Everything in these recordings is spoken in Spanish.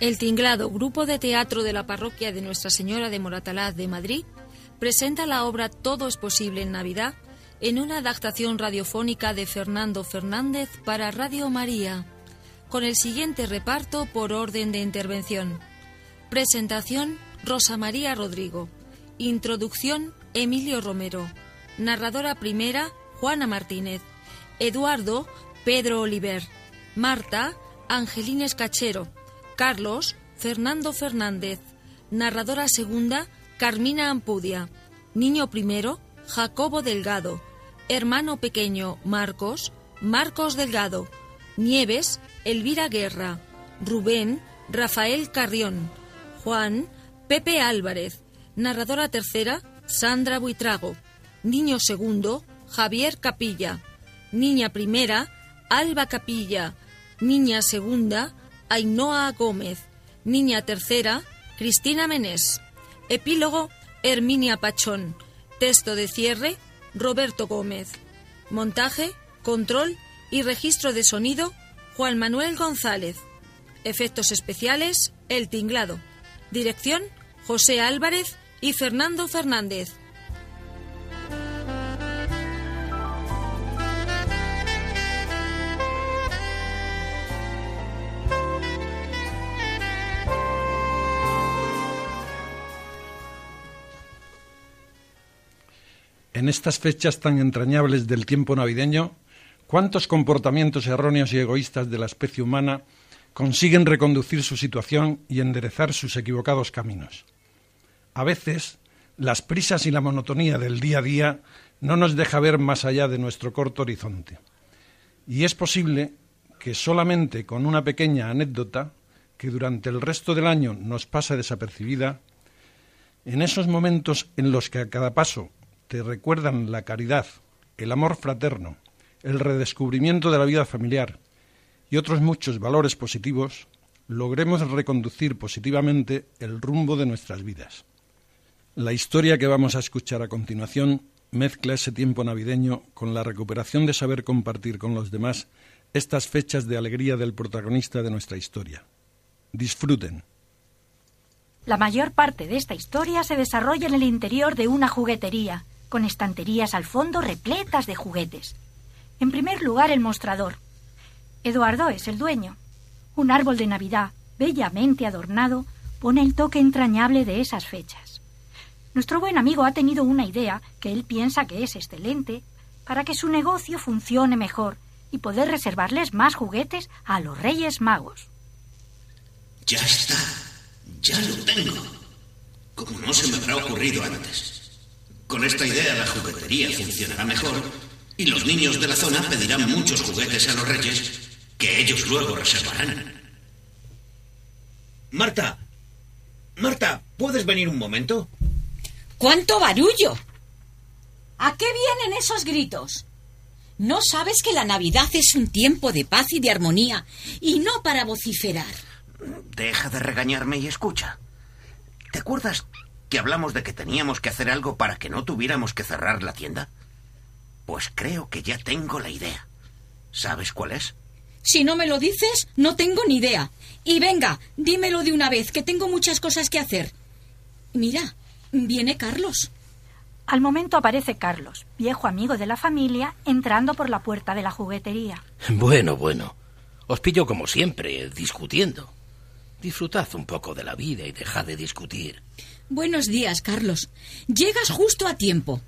El Tinglado, grupo de teatro de la parroquia de Nuestra Señora de Moratalaz de Madrid, presenta la obra Todo es posible en Navidad en una adaptación radiofónica de Fernando Fernández para Radio María, con el siguiente reparto por orden de intervención. Presentación Rosa María Rodrigo. Introducción Emilio Romero. Narradora primera Juana Martínez. Eduardo Pedro Oliver. Marta Angelines Cachero. Carlos Fernando Fernández. Narradora segunda Carmina Ampudia. Niño primero Jacobo Delgado. Hermano pequeño Marcos Marcos Delgado. Nieves Elvira Guerra. Rubén Rafael Carrión. Juan Pepe Álvarez. Narradora tercera Sandra Buitrago. Niño segundo Javier Capilla. Niña primera Alba Capilla. Niña segunda Ainhoa Gómez. Niña tercera, Cristina Menés. Epílogo, Herminia Pachón. Texto de cierre, Roberto Gómez. Montaje, control y registro de sonido, Juan Manuel González. Efectos especiales, El Tinglado. Dirección, José Álvarez y Fernando Fernández. Estas fechas tan entrañables del tiempo navideño, ¿cuántos comportamientos erróneos y egoístas de la especie humana consiguen reconducir su situación y enderezar sus equivocados caminos? A veces, las prisas y la monotonía del día a día no nos deja ver más allá de nuestro corto horizonte. Y es posible que solamente con una pequeña anécdota, que durante el resto del año nos pasa desapercibida, en esos momentos en los que a cada paso te recuerdan la caridad, el amor fraterno, el redescubrimiento de la vida familiar y otros muchos valores positivos, logremos reconducir positivamente el rumbo de nuestras vidas. La historia que vamos a escuchar a continuación mezcla ese tiempo navideño con la recuperación de saber compartir con los demás estas fechas de alegría del protagonista de nuestra historia. Disfruten. La mayor parte de esta historia se desarrolla en el interior de una juguetería, con estanterías al fondo repletas de juguetes. En primer lugar, el mostrador. Eduardo es el dueño. Un árbol de Navidad, bellamente adornado, pone el toque entrañable de esas fechas. Nuestro buen amigo ha tenido una idea que él piensa que es excelente para que su negocio funcione mejor y poder reservarles más juguetes a los Reyes Magos. Ya está, ya lo tengo. Como no se me habrá ocurrido antes. Con esta idea la juguetería funcionará mejor y los niños de la zona pedirán muchos juguetes a los reyes que ellos luego reservarán. Marta, Marta, ¿puedes venir un momento? ¡Cuánto barullo! ¿A qué vienen esos gritos? ¿No sabes que la Navidad es un tiempo de paz y de armonía y no para vociferar? Deja de regañarme y escucha. ¿Te acuerdas que hablamos de que teníamos que hacer algo para que no tuviéramos que cerrar la tienda? Pues creo que ya tengo la idea. ¿Sabes cuál es? Si no me lo dices, no tengo ni idea. Y venga, dímelo de una vez, que tengo muchas cosas que hacer. Mira, viene Carlos. Al momento aparece Carlos, viejo amigo de la familia, entrando por la puerta de la juguetería. Bueno, bueno. Os pillo como siempre, discutiendo. Disfrutad un poco de la vida y dejad de discutir. Buenos días, Carlos. Llegas justo a tiempo.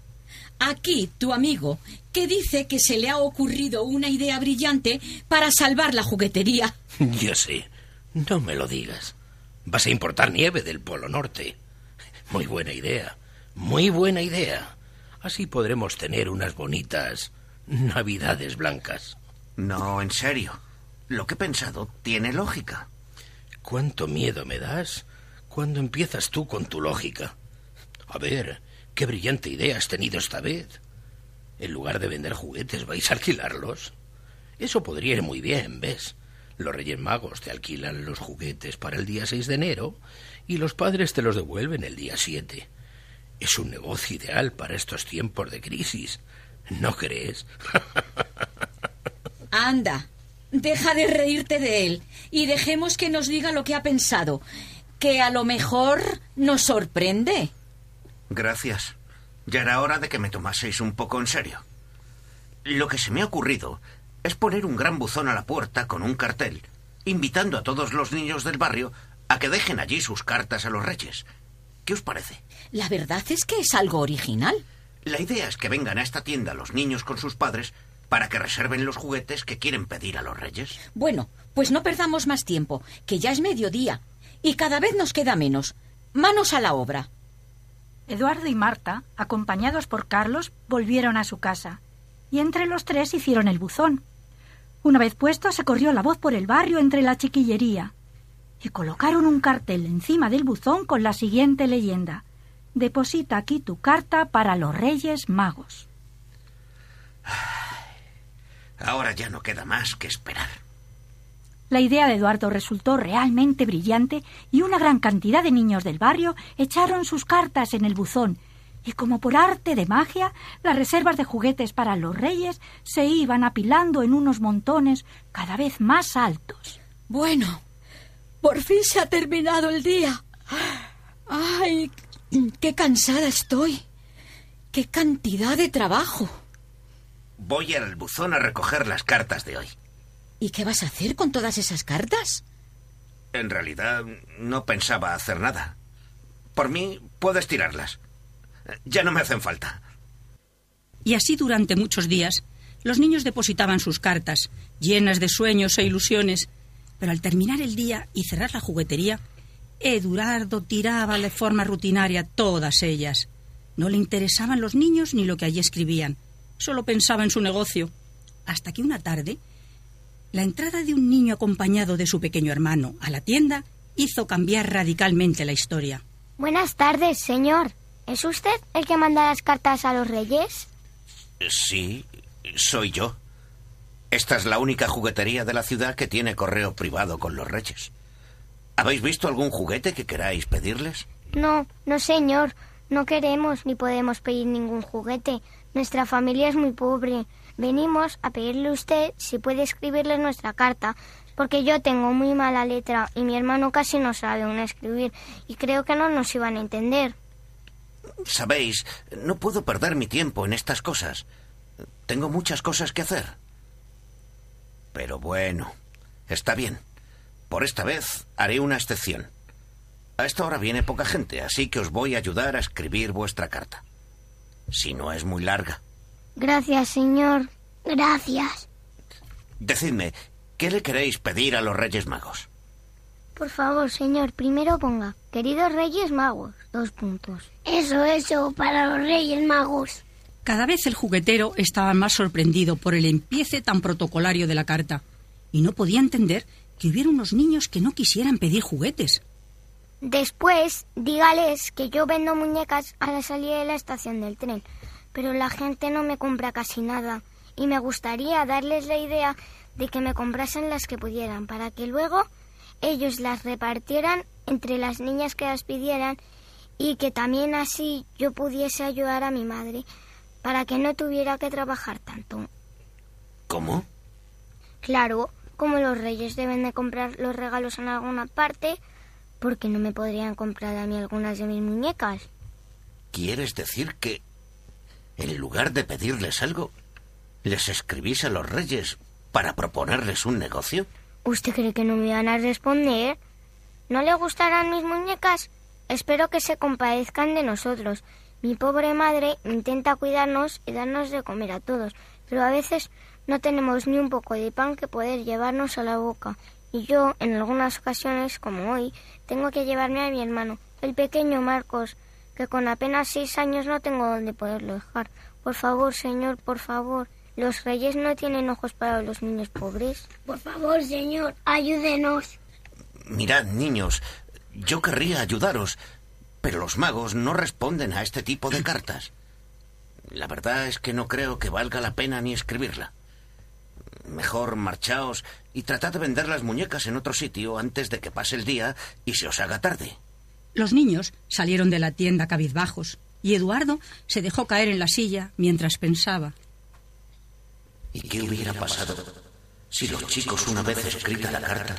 Aquí tu amigo, que dice que se le ha ocurrido una idea brillante para salvar la juguetería. Ya sé. No me lo digas. Vas a importar nieve del Polo Norte. Muy buena idea. Muy buena idea. Así podremos tener unas bonitas navidades blancas. No, en serio. Lo que he pensado tiene lógica. ¿Cuánto miedo me das? ¿Cuándo empiezas tú con tu lógica? A ver, qué brillante idea has tenido esta vez. En lugar de vender juguetes, vais a alquilarlos. Eso podría ir muy bien, ¿ves? Los Reyes Magos te alquilan los juguetes para el día 6 de enero y los padres te los devuelven el día 7. Es un negocio ideal para estos tiempos de crisis. ¿No crees? Anda, deja de reírte de él y dejemos que nos diga lo que ha pensado, que a lo mejor nos sorprende. Gracias. Ya era hora de que me tomaseis un poco en serio. Lo que se me ha ocurrido es poner un gran buzón a la puerta con un cartel, invitando a todos los niños del barrio a que dejen allí sus cartas a los reyes. ¿Qué os parece? La verdad es que es algo original. La idea es que vengan a esta tienda los niños con sus padres para que reserven los juguetes que quieren pedir a los reyes. Bueno, pues no perdamos más tiempo, que ya es mediodía y cada vez nos queda menos. Manos a la obra. Eduardo y Marta, acompañados por Carlos, volvieron a su casa y entre los tres hicieron el buzón. Una vez puesto, se corrió la voz por el barrio entre la chiquillería y colocaron un cartel encima del buzón con la siguiente leyenda. Deposita aquí tu carta para los Reyes Magos. Ahora ya no queda más que esperar. La idea de Eduardo resultó realmente brillante y una gran cantidad de niños del barrio echaron sus cartas en el buzón y como por arte de magia, las reservas de juguetes para los reyes se iban apilando en unos montones cada vez más altos. Bueno, por fin se ha terminado el día. ¡Ay! ¡Qué cansada estoy! ¡Qué cantidad de trabajo! Voy al buzón a recoger las cartas de hoy. ¿Y qué vas a hacer con todas esas cartas? En realidad, no pensaba hacer nada. Por mí, puedes tirarlas. Ya no me hacen falta. Y así durante muchos días, los niños depositaban sus cartas, llenas de sueños e ilusiones, pero al terminar el día y cerrar la juguetería, Eduardo tiraba de forma rutinaria todas ellas. No le interesaban los niños ni lo que allí escribían. Solo pensaba en su negocio. Hasta que una tarde, la entrada de un niño acompañado de su pequeño hermano a la tienda hizo cambiar radicalmente la historia. Buenas tardes, señor. ¿Es usted el que manda las cartas a los reyes? Sí, soy yo. Esta es la única juguetería de la ciudad que tiene correo privado con los reyes. ¿Habéis visto algún juguete que queráis pedirles? No, no, señor. No queremos ni podemos pedir ningún juguete. Nuestra familia es muy pobre. Venimos a pedirle a usted si puede escribirle nuestra carta, porque yo tengo muy mala letra y mi hermano casi no sabe aún escribir y creo que no nos iban a entender. Sabéis, no puedo perder mi tiempo en estas cosas. Tengo muchas cosas que hacer. Pero bueno, está bien. Por esta vez haré una excepción. A esta hora viene poca gente, así que os voy a ayudar a escribir vuestra carta. Si no es muy larga. Gracias, señor. Gracias. Decidme, ¿qué le queréis pedir a los Reyes Magos? Por favor, señor, primero ponga, queridos Reyes Magos, dos puntos. Eso, eso, para los Reyes Magos. Cada vez el juguetero estaba más sorprendido por el empiece tan protocolario de la carta y no podía entender que hubiera unos niños que no quisieran pedir juguetes. Después, dígales que yo vendo muñecas a la salida de la estación del tren, pero la gente no me compra casi nada y me gustaría darles la idea de que me comprasen las que pudieran para que luego ellos las repartieran entre las niñas que las pidieran y que también así yo pudiese ayudar a mi madre para que no tuviera que trabajar tanto. ¿Cómo? Claro, como los reyes deben de comprar los regalos en alguna parte, porque no me podrían comprar a mí algunas de mis muñecas. ¿Quieres decir que, en lugar de pedirles algo, les escribís a los reyes para proponerles un negocio? ¿Usted cree que no me van a responder? ¿No le gustarán mis muñecas? Espero que se compadezcan de nosotros. Mi pobre madre intenta cuidarnos y darnos de comer a todos, pero a veces no tenemos ni un poco de pan que poder llevarnos a la boca. Y yo, en algunas ocasiones, como hoy, tengo que llevarme a mi hermano, el pequeño Marcos, que con apenas seis años no tengo donde poderlo dejar. Por favor, señor, por favor. ¿Los reyes no tienen ojos para los niños pobres? Por favor, señor, ayúdenos. Mirad, niños, yo querría ayudaros, pero los magos no responden a este tipo de cartas. La verdad es que no creo que valga la pena ni escribirla. Mejor marchaos y tratad de vender las muñecas en otro sitio antes de que pase el día y se os haga tarde. Los niños salieron de la tienda cabizbajos y Eduardo se dejó caer en la silla mientras pensaba. ¿Y qué hubiera pasado si los chicos, una vez escrita la carta,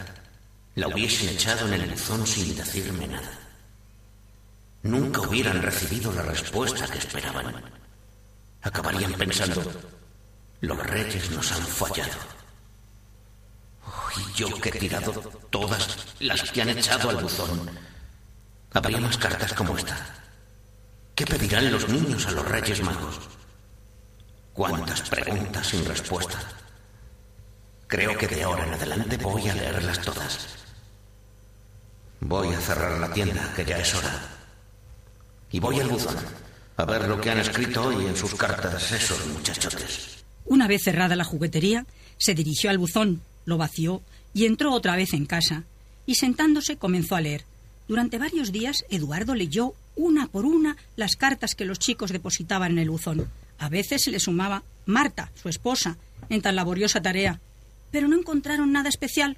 la hubiesen echado en el buzón sin decirme nada? Nunca hubieran recibido la respuesta que esperaban. Acabarían pensando, los reyes nos han fallado. y yo que he tirado todas las que han echado al buzón. Habría más cartas como esta. ¿Qué pedirán los niños a los reyes magos? ¿Cuántas preguntas sin respuesta? Creo que de ahora en adelante voy a leerlas todas. Voy a cerrar la tienda, que ya es hora. Y voy al buzón a ver lo que han escrito hoy en sus cartas esos muchachotes. Una vez cerrada la juguetería, se dirigió al buzón, lo vació y entró otra vez en casa. Y sentándose comenzó a leer. Durante varios días, Eduardo leyó una por una las cartas que los chicos depositaban en el buzón. A veces se le sumaba Marta, su esposa, en tan laboriosa tarea. Pero no encontraron nada especial.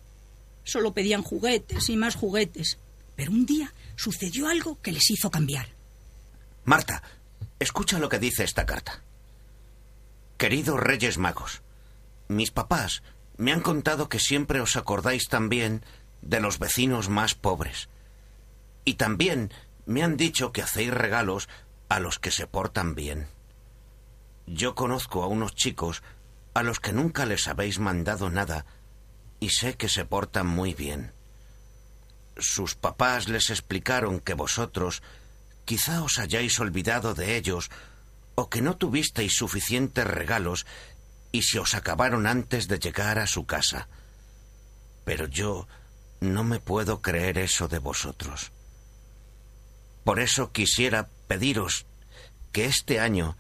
Solo pedían juguetes y más juguetes. Pero un día sucedió algo que les hizo cambiar. Marta, escucha lo que dice esta carta. Queridos Reyes Magos, mis papás me han contado que siempre os acordáis también de los vecinos más pobres. Y también me han dicho que hacéis regalos a los que se portan bien. Yo conozco a unos chicos a los que nunca les habéis mandado nada y sé que se portan muy bien. Sus papás les explicaron que vosotros quizá os hayáis olvidado de ellos o que no tuvisteis suficientes regalos y se os acabaron antes de llegar a su casa. Pero yo no me puedo creer eso de vosotros. Por eso quisiera pediros que este año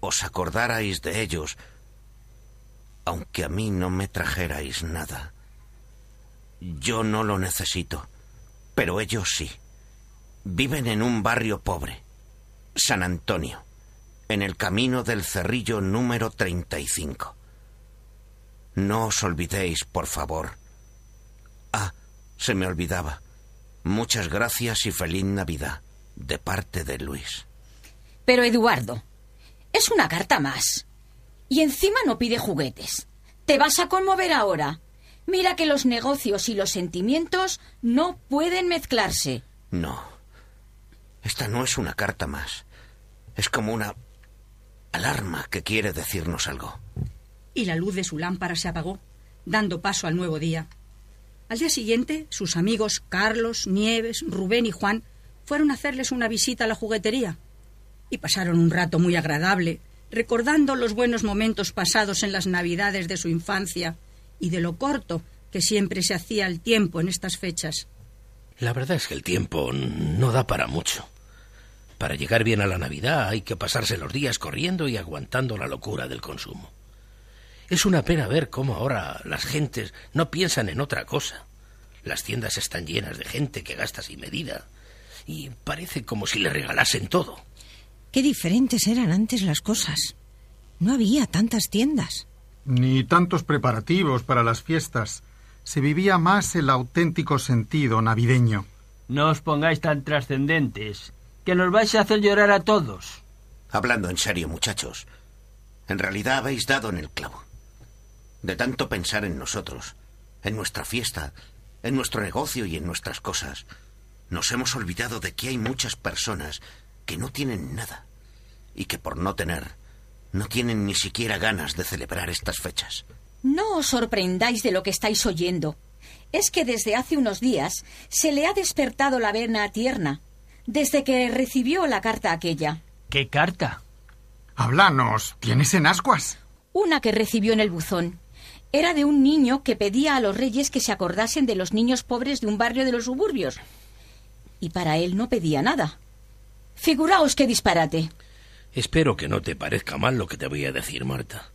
os acordarais de ellos, aunque a mí no me trajerais nada. Yo no lo necesito, pero ellos sí. Viven en un barrio pobre, San Antonio, en el camino del cerrillo número 35. No os olvidéis, por favor. Ah, se me olvidaba. Muchas gracias y feliz Navidad, de parte de Luis. Pero Eduardo, es una carta más. Y encima no pide juguetes. ¿Te vas a conmover ahora? Mira que los negocios y los sentimientos no pueden mezclarse. No. Esta no es una carta más. Es como una alarma que quiere decirnos algo. Y la luz de su lámpara se apagó, dando paso al nuevo día. Al día siguiente, sus amigos Carlos, Nieves, Rubén y Juan fueron a hacerles una visita a la juguetería y pasaron un rato muy agradable, recordando los buenos momentos pasados en las Navidades de su infancia y de lo corto que siempre se hacía el tiempo en estas fechas. La verdad es que el tiempo no da para mucho. Para llegar bien a la Navidad hay que pasarse los días corriendo y aguantando la locura del consumo. Es una pena ver cómo ahora las gentes no piensan en otra cosa. Las tiendas están llenas de gente que gasta sin medida y parece como si le regalasen todo. Qué diferentes eran antes las cosas. No había tantas tiendas. Ni tantos preparativos para las fiestas. Se vivía más el auténtico sentido navideño. No os pongáis tan trascendentes, que nos vais a hacer llorar a todos. Hablando en serio, muchachos, en realidad habéis dado en el clavo de tanto pensar en nosotros, en nuestra fiesta, en nuestro negocio y en nuestras cosas, nos hemos olvidado de que hay muchas personas que no tienen nada y que por no tener, no tienen ni siquiera ganas de celebrar estas fechas. No os sorprendáis de lo que estáis oyendo. Es que desde hace unos días se le ha despertado la vena tierna, desde que recibió la carta aquella. ¿Qué carta? Háblanos, ¿tienes en ascuas? Una que recibió en el buzón era de un niño que pedía a los reyes que se acordasen de los niños pobres de un barrio de los suburbios. Y para él no pedía nada. Figuraos qué disparate. Espero que no te parezca mal lo que te voy a decir, Marta.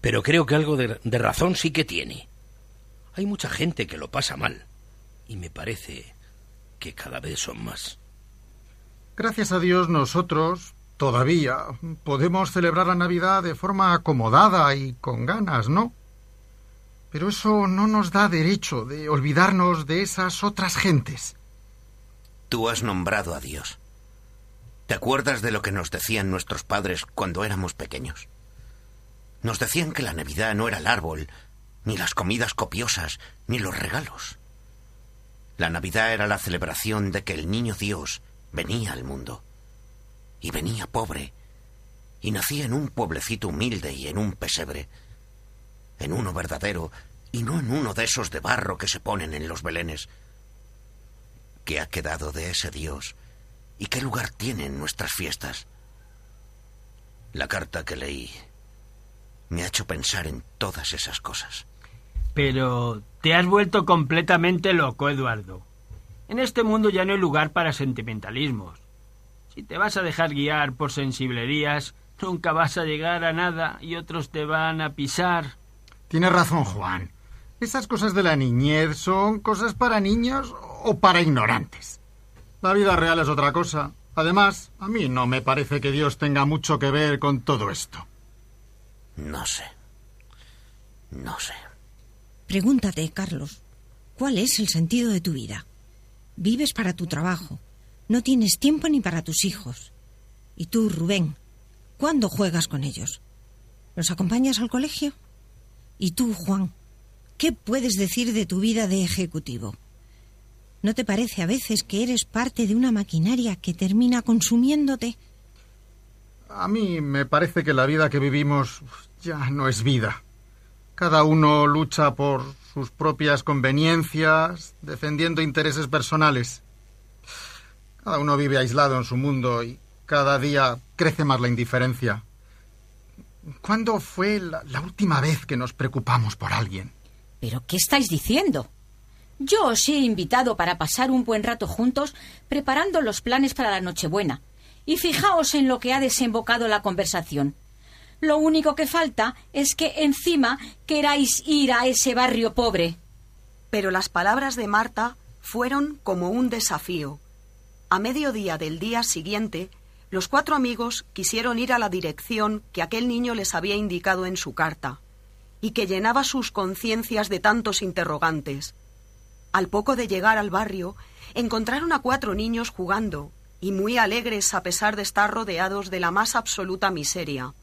Pero creo que algo de, de razón sí que tiene. Hay mucha gente que lo pasa mal. Y me parece que cada vez son más. Gracias a Dios nosotros, todavía, podemos celebrar la Navidad de forma acomodada y con ganas, ¿no? Pero eso no nos da derecho de olvidarnos de esas otras gentes. Tú has nombrado a Dios. ¿Te acuerdas de lo que nos decían nuestros padres cuando éramos pequeños? Nos decían que la Navidad no era el árbol, ni las comidas copiosas, ni los regalos. La Navidad era la celebración de que el niño Dios venía al mundo. Y venía pobre. Y nacía en un pueblecito humilde y en un pesebre. En uno verdadero y no en uno de esos de barro que se ponen en los belenes. ¿Qué ha quedado de ese Dios? ¿Y qué lugar tiene en nuestras fiestas? La carta que leí me ha hecho pensar en todas esas cosas. Pero te has vuelto completamente loco, Eduardo. En este mundo ya no hay lugar para sentimentalismos. Si te vas a dejar guiar por sensiblerías, nunca vas a llegar a nada y otros te van a pisar. Tienes razón, Juan. Esas cosas de la niñez son cosas para niños o para ignorantes. La vida real es otra cosa. Además, a mí no me parece que Dios tenga mucho que ver con todo esto. No sé. No sé. Pregúntate, Carlos, ¿cuál es el sentido de tu vida? Vives para tu trabajo. No tienes tiempo ni para tus hijos. ¿Y tú, Rubén? ¿Cuándo juegas con ellos? ¿Los acompañas al colegio? ¿Y tú, Juan? ¿Qué puedes decir de tu vida de ejecutivo? ¿No te parece a veces que eres parte de una maquinaria que termina consumiéndote? A mí me parece que la vida que vivimos ya no es vida. Cada uno lucha por sus propias conveniencias, defendiendo intereses personales. Cada uno vive aislado en su mundo y cada día crece más la indiferencia. ¿Cuándo fue la, última vez que nos preocupamos por alguien? ¿Pero qué estáis diciendo? Yo os he invitado para pasar un buen rato juntos preparando los planes para la Nochebuena. Y fijaos en lo que ha desembocado la conversación. Lo único que falta es que encima queráis ir a ese barrio pobre. Pero las palabras de Marta fueron como un desafío. A mediodía del día siguiente, los cuatro amigos quisieron ir a la dirección que aquel niño les había indicado en su carta, y que llenaba sus conciencias de tantos interrogantes. Al poco de llegar al barrio, encontraron a cuatro niños jugando, y muy alegres a pesar de estar rodeados de la más absoluta miseria.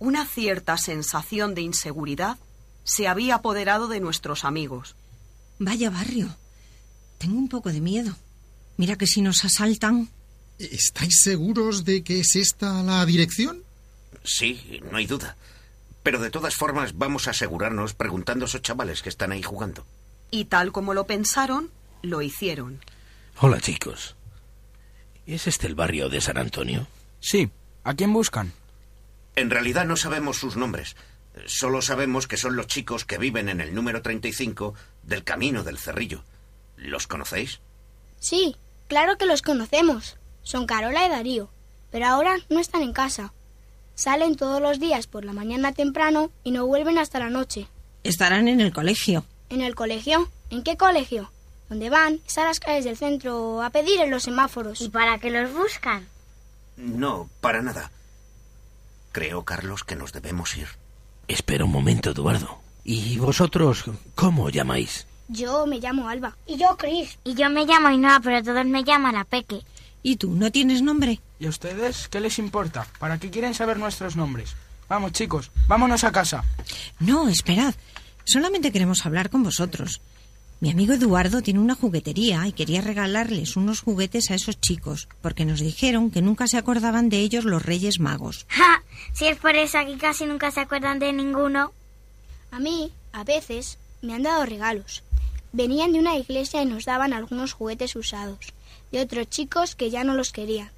Una cierta sensación de inseguridad se había apoderado de nuestros amigos. Vaya barrio. Tengo un poco de miedo. Mira que si nos asaltan. ¿Estáis seguros de que es esta la dirección? Sí, no hay duda. Pero de todas formas vamos a asegurarnos preguntando a esos chavales que están ahí jugando. Y tal como lo pensaron, lo hicieron. Hola, chicos. ¿Es este el barrio de San Antonio? Sí. ¿A quién buscan? En realidad no sabemos sus nombres. Solo sabemos que son los chicos que viven en el número 35 del Camino del Cerrillo. ¿Los conocéis? Sí, claro que los conocemos. Son Carola y Darío. Pero ahora no están en casa. Salen todos los días por la mañana temprano y no vuelven hasta la noche. Estarán en el colegio. ¿En el colegio? ¿En qué colegio? Donde van es a las calles del centro a pedir en los semáforos. ¿Y para qué los buscan? No, para nada. Creo, Carlos, que nos debemos ir. Espera un momento, Eduardo. ¿Y vosotros cómo llamáis? Yo me llamo Alba. Y yo Chris. Y yo me llamo Ainhoa, pero todos me llaman a Peque. ¿Y tú no tienes nombre? ¿Y a ustedes qué les importa? ¿Para qué quieren saber nuestros nombres? Vamos, chicos, vámonos a casa. No, esperad. Solamente queremos hablar con vosotros. Mi amigo Eduardo tiene una juguetería y quería regalarles unos juguetes a esos chicos, porque nos dijeron que nunca se acordaban de ellos los Reyes Magos. ¡Ja! Si es por eso aquí casi nunca se acuerdan de ninguno. A mí, a veces, me han dado regalos. Venían de una iglesia y nos daban algunos juguetes usados, de otros chicos que ya no los querían.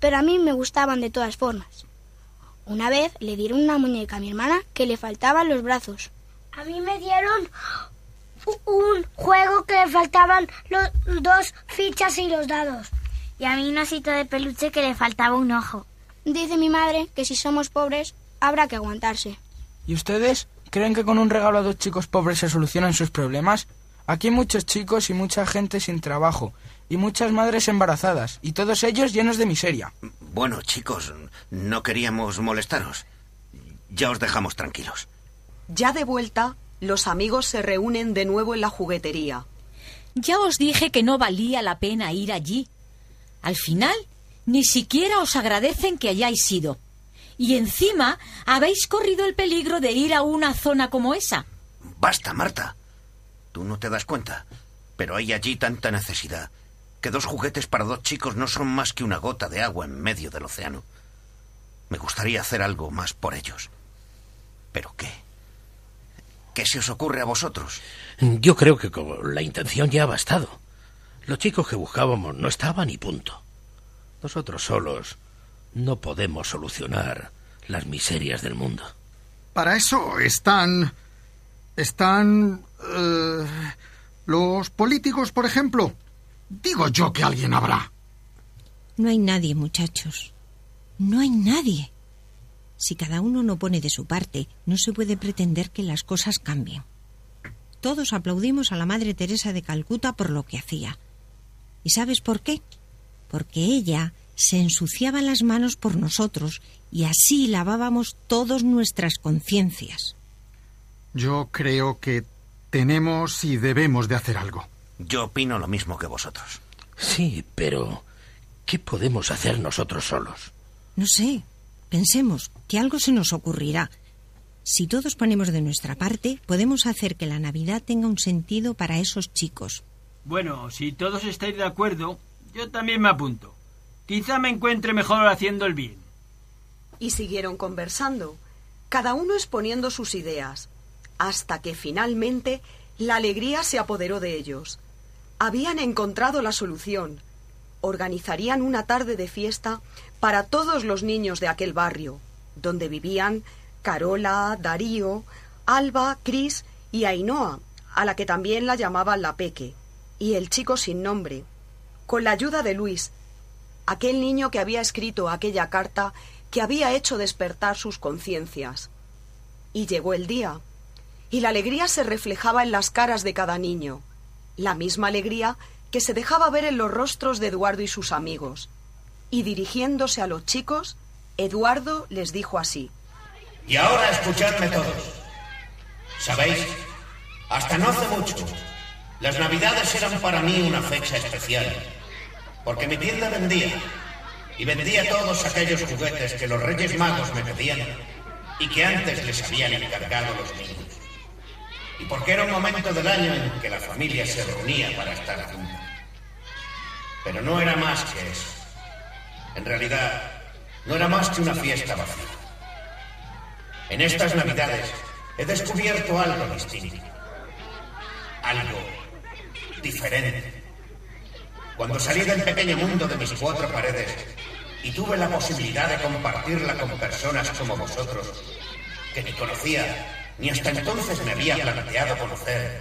Pero a mí me gustaban de todas formas. Una vez le dieron una muñeca a mi hermana que le faltaban los brazos. A mí me dieron un juego que le faltaban los dos fichas y los dados. Y a mí un osito de peluche que le faltaba un ojo. Dice mi madre que si somos pobres habrá que aguantarse. ¿Y ustedes creen que con un regalo a dos chicos pobres se solucionan sus problemas? Aquí hay muchos chicos y mucha gente sin trabajo, y muchas madres embarazadas, y todos ellos llenos de miseria. Bueno, chicos, no queríamos molestaros. Ya os dejamos tranquilos. Ya de vuelta, los amigos se reúnen de nuevo en la juguetería. Ya os dije que no valía la pena ir allí. Al final, ni siquiera os agradecen que hayáis ido. Y encima habéis corrido el peligro de ir a una zona como esa. Basta, Marta. Tú no te das cuenta. Pero hay allí tanta necesidad que dos juguetes para dos chicos no son más que una gota de agua en medio del océano. Me gustaría hacer algo más por ellos. ¿Pero qué? ¿Qué se os ocurre a vosotros? Yo creo que con la intención ya ha bastado. Los chicos que buscábamos no estaban y punto. Nosotros solos no podemos solucionar las miserias del mundo. Para eso están... están... eh, los políticos, por ejemplo. Digo yo que alguien habrá. No hay nadie, muchachos. No hay nadie. Si cada uno no pone de su parte, no se puede pretender que las cosas cambien. Todos aplaudimos a la Madre Teresa de Calcuta por lo que hacía. ¿Y sabes por qué? Porque ella se ensuciaba las manos por nosotros y así lavábamos todas nuestras conciencias. Yo creo que tenemos y debemos de hacer algo. Yo opino lo mismo que vosotros. Sí, pero ¿qué podemos hacer nosotros solos? No sé, pensemos que algo se nos ocurrirá. Si todos ponemos de nuestra parte, podemos hacer que la Navidad tenga un sentido para esos chicos. Bueno, si todos estáis de acuerdo, yo también me apunto. Quizá me encuentre mejor haciendo el bien. Y siguieron conversando, cada uno exponiendo sus ideas, hasta que finalmente la alegría se apoderó de ellos. Habían encontrado la solución. Organizarían una tarde de fiesta para todos los niños de aquel barrio, donde vivían Carola, Darío, Alba, Cris y Ainhoa, a la que también la llamaban la Peque, y el chico sin nombre, con la ayuda de Luis, aquel niño que había escrito aquella carta que había hecho despertar sus conciencias. Y llegó el día, y la alegría se reflejaba en las caras de cada niño, la misma alegría que se dejaba ver en los rostros de Eduardo y sus amigos. Y dirigiéndose a los chicos, Eduardo les dijo así. Y ahora escuchadme todos. ¿Sabéis? Hasta no hace mucho, las navidades eran para mí una fecha especial. Porque mi tienda vendía. Y vendía todos aquellos juguetes que los Reyes Magos me pedían y que antes les habían encargado los niños. Y porque era un momento del año en que la familia se reunía para estar junta. Pero no era más que eso. En realidad, no era más que una fiesta vacía. En estas Navidades he descubierto algo distinto. Algo diferente. Cuando salí del pequeño mundo de mis cuatro paredes y tuve la posibilidad de compartirla con personas como vosotros, que ni conocía, ni hasta entonces me había planteado conocer,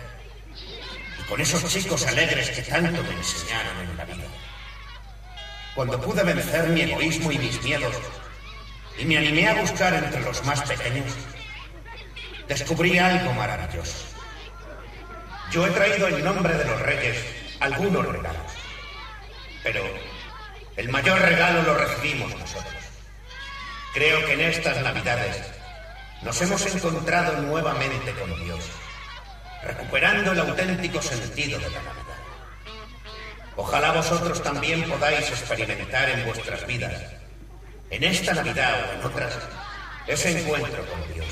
y con esos chicos alegres que tanto me enseñaron en la vida. Cuando pude vencer mi egoísmo y mis miedos, y me animé a buscar entre los más pequeños, descubrí algo maravilloso. Yo he traído en nombre de los reyes algunos regalos, pero el mayor regalo lo recibimos nosotros. Creo que en estas Navidades nos hemos encontrado nuevamente con Dios, recuperando el auténtico sentido de la Navidad. Ojalá vosotros también podáis experimentar en vuestras vidas, en esta Navidad o en otras, ese encuentro con Dios.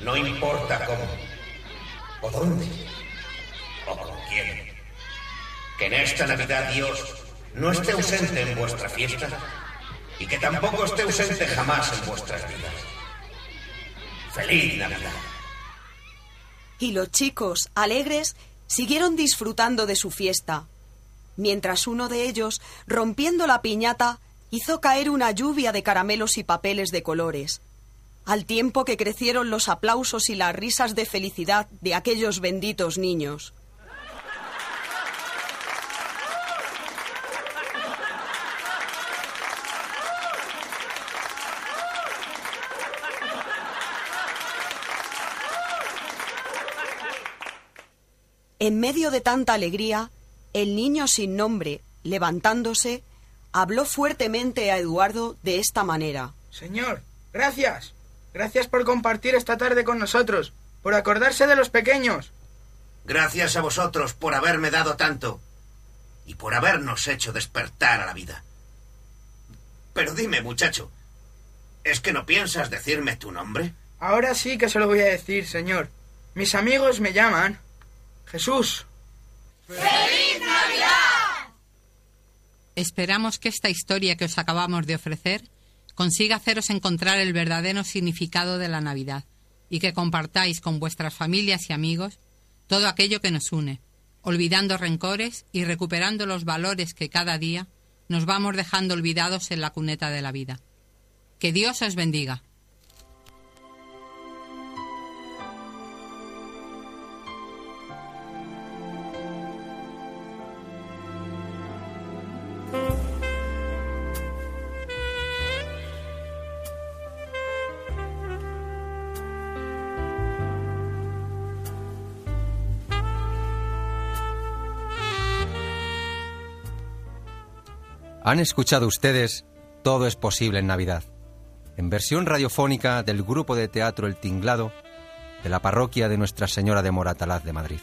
No importa cómo, o dónde, o con quién. Que en esta Navidad Dios no esté ausente en vuestra fiesta y que tampoco esté ausente jamás en vuestras vidas. ¡Feliz Navidad! Y los chicos, alegres, siguieron disfrutando de su fiesta, mientras uno de ellos, rompiendo la piñata, hizo caer una lluvia de caramelos y papeles de colores, al tiempo que crecieron los aplausos y las risas de felicidad de aquellos benditos niños. En medio de tanta alegría, el niño sin nombre, levantándose, habló fuertemente a Eduardo de esta manera. Señor, gracias. Gracias por compartir esta tarde con nosotros. por acordarse de los pequeños. Gracias a vosotros por haberme dado tanto y por habernos hecho despertar a la vida. Pero dime, muchacho, ¿es que no piensas decirme tu nombre? Ahora sí que se lo voy a decir, señor. Mis amigos me llaman Jesús. ¡Feliz Navidad! Esperamos que esta historia que os acabamos de ofrecer consiga haceros encontrar el verdadero significado de la Navidad y que compartáis con vuestras familias y amigos todo aquello que nos une, olvidando rencores y recuperando los valores que cada día nos vamos dejando olvidados en la cuneta de la vida. Que Dios os bendiga. Han escuchado ustedes Todo es posible en Navidad, en versión radiofónica del grupo de teatro El Tinglado de la parroquia de Nuestra Señora de Moratalaz de Madrid.